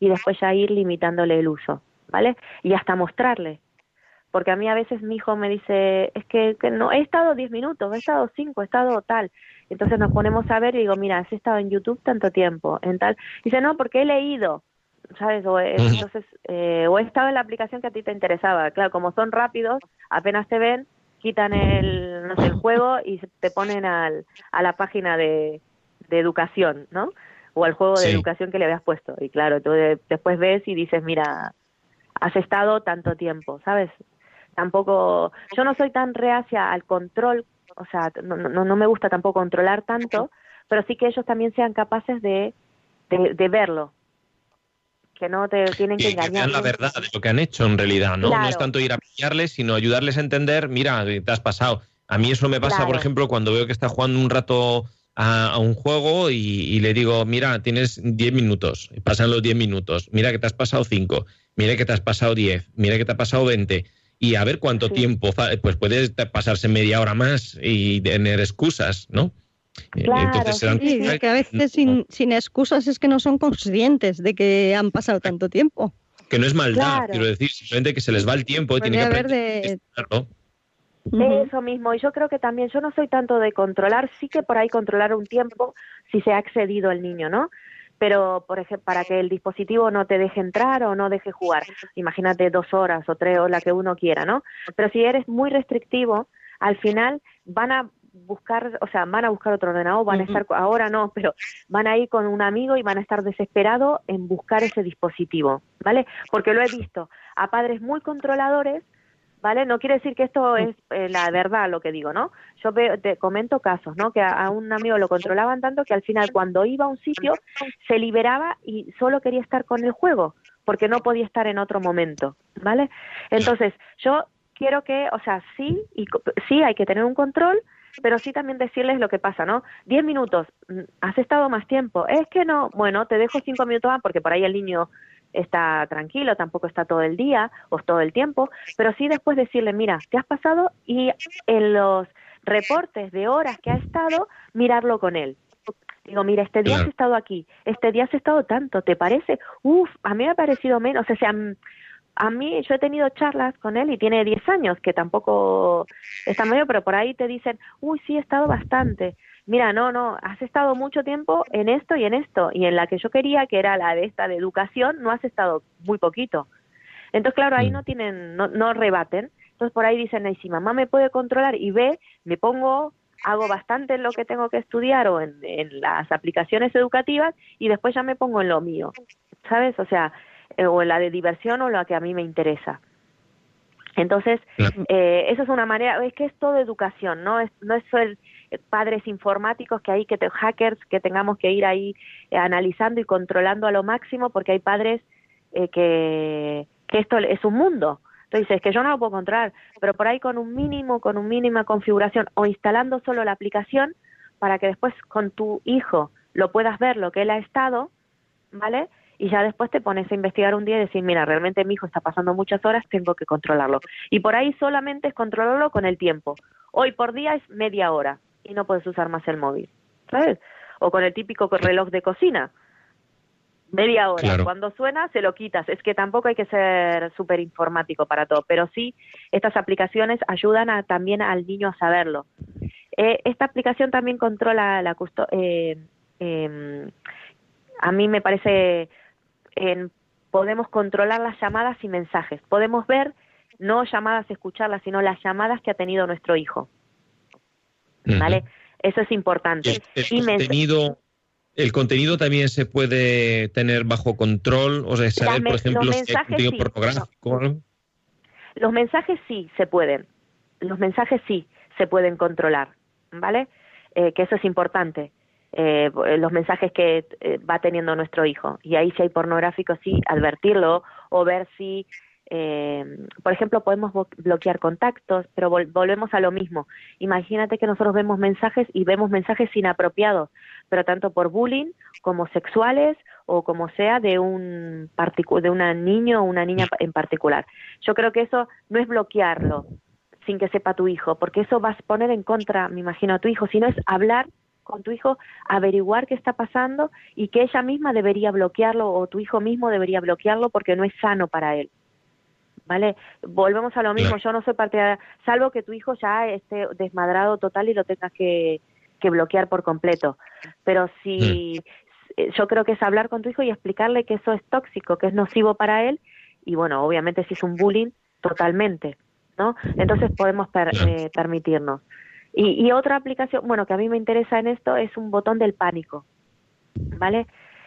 y después ya ir limitándole el uso, ¿vale? Y hasta mostrarle. Porque a mí a veces mi hijo me dice, es que, que no, he estado 10 minutos, he estado 5, he estado tal. Entonces nos ponemos a ver y digo, mira, has estado en YouTube tanto tiempo, en tal. dice, no, porque he leído, ¿sabes? O, he- Ujú. entonces, eh, o he estado en la aplicación que a ti te interesaba. Claro, como son rápidos, apenas te ven, quitan el, no sé, el juego y te ponen al, a la página de, de educación, ¿no? o al juego de Sí. educación que le habías puesto. Y claro, tú de- después ves y dices, mira, has estado tanto tiempo, ¿sabes? Tampoco, yo no soy tan reacia al control o sea, no, no, no me gusta tampoco controlar tanto, pero sí que ellos también sean capaces de, de, de verlo, que no te tienen que Y que engañar. vean la verdad de lo que han hecho en realidad, ¿no? No es tanto ir a pillarles, sino ayudarles a entender, mira, te has pasado. A mí eso me pasa, por ejemplo, cuando veo que está jugando un rato a, a un juego y, y le digo, mira, tienes 10 minutos, pasan los 10 minutos, mira que te has pasado 5, mira que te has pasado 10, mira que te ha pasado 20, y a ver cuánto Sí. tiempo, pues puede pasarse media hora más y tener excusas, ¿no? Eh, Claro, se dan sí, es que a veces sin, sin excusas es que no son conscientes de que han pasado tanto tiempo. que no es maldad, Claro. quiero decir, simplemente que se les va el tiempo y Puede tienen que aprender de- a. Ujú. Eso mismo, y yo creo que también, yo no soy tanto de controlar, sí que por ahí controlar un tiempo si se ha excedido el niño, ¿no? Pero, por ejemplo, para que el dispositivo no te deje entrar o no deje jugar, imagínate dos horas o tres o la que uno quiera, ¿no? Pero si eres muy restrictivo, al final van a buscar, o sea, van a buscar otro ordenador, van a estar, ahora no, pero van a ir con un amigo y van a estar desesperados en buscar ese dispositivo, ¿vale? Porque lo he visto a padres muy controladores ¿vale? No quiere decir que esto es eh, la verdad lo que digo, ¿no? Yo veo, te comento casos, ¿no? Que a, a un amigo lo controlaban tanto que al final cuando iba a un sitio se liberaba y solo quería estar con el juego porque no podía estar en otro momento, ¿vale? Entonces, yo quiero que, o sea, sí, y sí hay que tener un control, pero sí también decirles lo que pasa, ¿no? Diez minutos, mm, has estado más tiempo, es que no, bueno, te dejo cinco minutos más porque por ahí el niño está tranquilo, tampoco está todo el día o todo el tiempo, pero sí después decirle, mira, te has pasado y en los reportes de horas que ha estado, mirarlo con él. Digo, mira, este día has Claro. estado aquí, este día has estado tanto, ¿te parece? Uf, a mí me ha parecido menos, o sea, mm, a mí yo he tenido charlas con él y tiene 10 años, que tampoco está medio, pero por ahí te dicen, uy, sí, he estado bastante. Mira, no, no, has estado mucho tiempo en esto y en esto, y en la que yo quería, que era la de esta de educación, no has estado muy poquito. Entonces, claro, ahí Mm. no tienen, no, no rebaten. Entonces, por ahí dicen, y si mamá me puede controlar y ve, me pongo, hago bastante en lo que tengo que estudiar o en, en las aplicaciones educativas y después ya me pongo en lo mío, ¿sabes? O sea, eh, o en la de diversión o la que a mí me interesa. Entonces, eh, eso es una manera, es que es todo educación, ¿no? Es, no es eh, padres informáticos que hay que, te- hackers, que tengamos que ir ahí eh, analizando y controlando a lo máximo, porque hay padres eh, que, que esto es un mundo. Entonces dices que yo no lo puedo controlar, pero por ahí con un mínimo, con un mínima configuración o instalando solo la aplicación para que después con tu hijo lo puedas ver lo que él ha estado, ¿vale? Y ya después te pones a investigar un día y decir, mira, realmente mi hijo está pasando muchas horas, tengo que controlarlo. Y por ahí solamente es controlarlo con el tiempo. Hoy por día es media hora y no puedes usar más el móvil, ¿sabes? O con el típico reloj de cocina. Media hora. Claro. Cuando suena, se lo quitas. Es que tampoco hay que ser súper informático para todo, pero sí, estas aplicaciones ayudan a, también al niño a saberlo. Eh, esta aplicación también controla la custo eh, em, a mí me parece en- podemos controlar las llamadas y mensajes. Podemos ver no llamadas escucharlas, sino las llamadas que ha tenido nuestro hijo, ¿vale? Ujú. Eso es importante. El, el contenido, el contenido también se puede tener bajo control, o sea, saber, por ejemplo, si hay contenido sí. pornográfico o algo. Los mensajes sí se pueden, los mensajes sí se pueden controlar, ¿vale? Eh, que eso es importante. Eh, los mensajes que eh, va teniendo nuestro hijo. Y ahí si hay pornográfico, sí, advertirlo o ver si, eh, por ejemplo, podemos bloquear contactos, pero vol- volvemos a lo mismo. Imagínate que nosotros vemos mensajes y vemos mensajes inapropiados, pero tanto por bullying como sexuales o como sea de un de una niño o una niña en particular. Yo creo que eso no es bloquearlo sin que sepa tu hijo, porque eso vas a poner en contra, me imagino, a tu hijo, sino es hablar con tu hijo, averiguar qué está pasando y que ella misma debería bloquearlo o tu hijo mismo debería bloquearlo porque no es sano para él. ¿Vale? Volvemos a lo mismo, yo no soy partidaria, salvo que tu hijo ya esté desmadrado total y lo tengas que, que bloquear por completo. Pero si eh, yo creo que es hablar con tu hijo y explicarle que eso es tóxico, que es nocivo para él y bueno, obviamente si es un bullying, totalmente, ¿no? Entonces podemos per- eh, permitirnos. Y, y otra aplicación, bueno, que a mí me interesa en esto es un botón del pánico, ¿vale?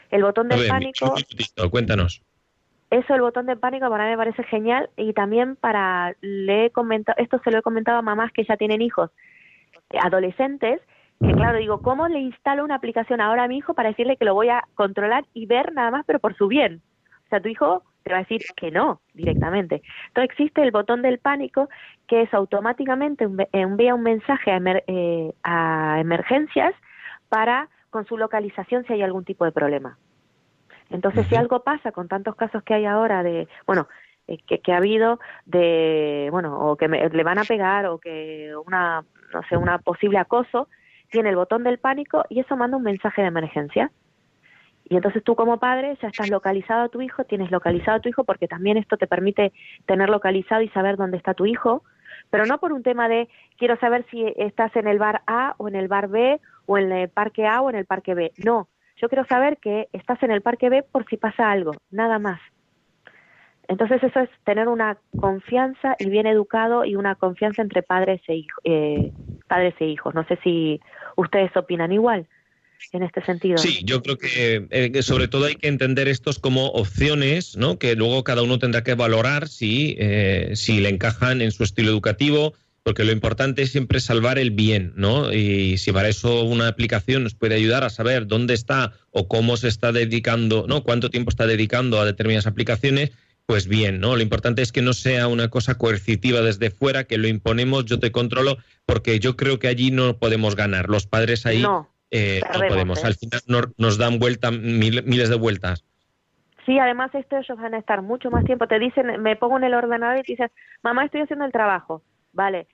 El botón del ver, pánico, un minutito, cuéntanos. Eso el botón del pánico para mí me parece genial y también para, le he comentado, esto se lo he comentado a mamás que ya tienen hijos, adolescentes que claro, digo, ¿cómo le instalo una aplicación ahora a mi hijo para decirle que lo voy a controlar y ver nada más, pero por su bien? O sea, tu hijo te va a decir que no directamente. Entonces existe el botón del pánico que es automáticamente envía un mensaje a, eh, a emergencias para con su localización si hay algún tipo de problema. Entonces, si algo pasa con tantos casos que hay ahora de, bueno, eh, que, que, ha habido de, bueno, o que le van a pegar o que una, no sé, una posible acoso, tiene el botón del pánico y eso manda un mensaje de emergencia. Y entonces tú como padre ya estás localizado a tu hijo, tienes localizado a tu hijo porque también esto te permite tener localizado y saber dónde está tu hijo, pero no por un tema de quiero saber si estás en el bar A o en el bar B o en el parque A o en el parque B. No, yo quiero saber que estás en el parque B por si pasa algo, nada más. Entonces eso es tener una confianza y bien educado y una confianza entre padres e, eh, padres e hijos. No sé si ustedes opinan igual en este sentido. Sí, yo creo eh, que, sobre todo hay que entender estos como opciones, ¿no? Que luego cada uno tendrá que valorar si, eh, si le encajan en su estilo educativo, porque lo importante es siempre salvar el bien, ¿no? Y si para eso una aplicación nos puede ayudar a saber dónde está o cómo se está dedicando, ¿no? Cuánto tiempo está dedicando a determinadas aplicaciones, pues bien, ¿no? Lo importante es que no sea una cosa coercitiva desde fuera, que lo imponemos, yo te controlo, porque yo creo que allí no podemos ganar. Los padres ahí no, eh, podemos. ¿eh? Al final nos dan vuelta, miles de vueltas. Sí, además esto ellos van a estar mucho más tiempo. Te dicen, me pongo en el ordenador y te dicen, mamá, estoy haciendo el trabajo. Vale,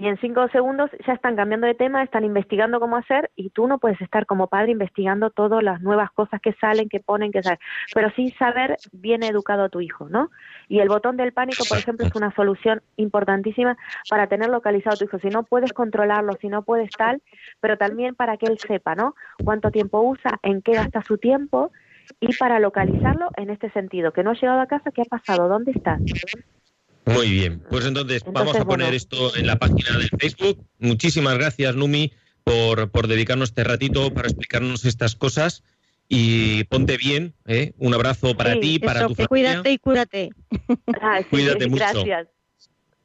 y en cinco segundos ya están cambiando de tema, están investigando cómo hacer y tú no puedes estar como padre investigando todas las nuevas cosas que salen, que ponen, que salen, pero sí saber bien educado a tu hijo, ¿no? Y el botón del pánico, por ejemplo, es una solución importantísima para tener localizado a tu hijo. Si no puedes controlarlo, si no puedes tal, pero también para que él sepa, ¿no? Cuánto tiempo usa, en qué gasta su tiempo y para localizarlo en este sentido, que no ha llegado a casa, ¿qué ha pasado? ¿Dónde estás? Muy bien, pues entonces, vamos a poner esto en la página del Facebook. Muchísimas gracias, Numi, por, por dedicarnos este ratito para explicarnos estas cosas. Y ponte bien, ¿eh? un abrazo para ti, y para tu familia. Cuídate y cúrate. Ah, cuídate mucho. Gracias.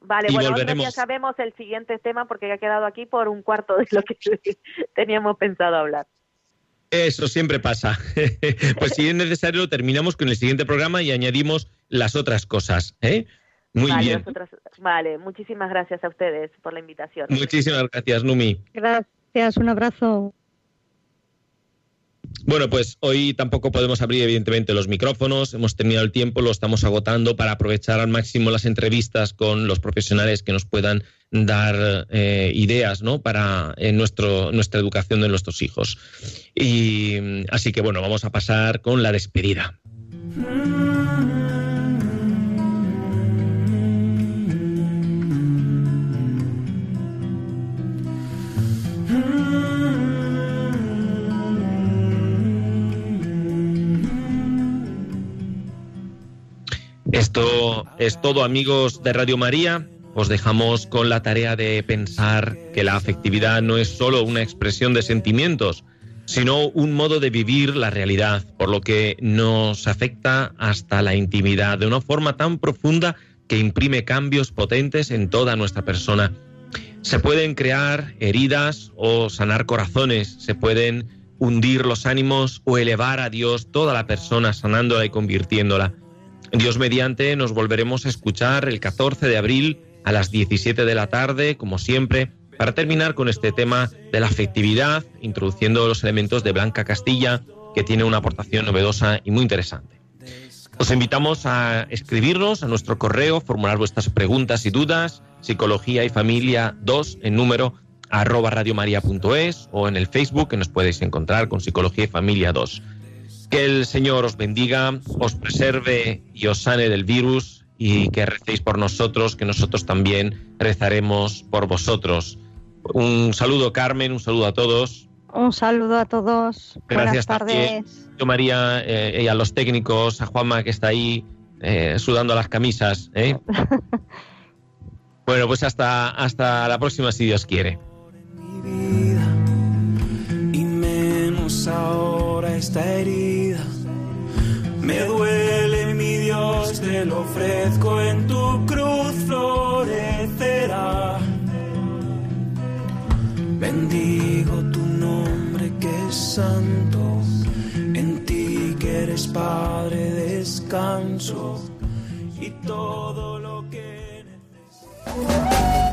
Vale, bueno, ya sabemos el siguiente tema porque ha quedado aquí por un cuarto de lo que [laughs] teníamos pensado hablar. Eso siempre pasa. [laughs] pues si es necesario, terminamos con el siguiente programa y añadimos las otras cosas. ¿eh? Muy bien. vale, muchísimas gracias a ustedes por la invitación. Muchísimas gracias, Numi. Gracias, un abrazo. Bueno, pues hoy tampoco podemos abrir evidentemente los micrófonos, hemos terminado el tiempo, lo estamos agotando para aprovechar al máximo las entrevistas con los profesionales que nos puedan dar eh, ideas ¿no? para en nuestro, nuestra educación de nuestros hijos. Y así que bueno, vamos a pasar con la despedida. Esto es todo amigos de Radio María. Os dejamos con la tarea de pensar que la afectividad no es solo una expresión de sentimientos, sino un modo de vivir la realidad, por lo que nos afecta hasta la intimidad de una forma tan profunda que imprime cambios potentes en toda nuestra persona. Se pueden crear heridas o sanar corazones, se pueden hundir los ánimos o elevar a Dios toda la persona sanándola y convirtiéndola. Dios mediante nos volveremos a escuchar el 14 de abril a las 17 de la tarde, como siempre, para terminar con este tema de la afectividad, introduciendo los elementos de Blanca Castilla, que tiene una aportación novedosa y muy interesante. Os invitamos a escribirnos a nuestro correo, formular vuestras preguntas y dudas, psicología y familia 2 en número arroba radiomaria.es o en el Facebook que nos podéis encontrar con psicología y familia 2. Que el Señor os bendiga, os preserve y os sane del virus y que recéis por nosotros, que nosotros también rezaremos por vosotros. Un saludo, Carmen, un saludo a todos. Un saludo a todos. Gracias Buenas tardes. Yo, María, eh, y a los técnicos, a Juanma que está ahí eh, sudando las camisas. ¿eh? [laughs] bueno, pues hasta, hasta la próxima, si Dios quiere. Y menos ahora esta herida me duele mi Dios, te lo ofrezco en tu cruz florecerá. Bendigo tu nombre que es santo, en ti que eres Padre descanso y todo lo que necesito.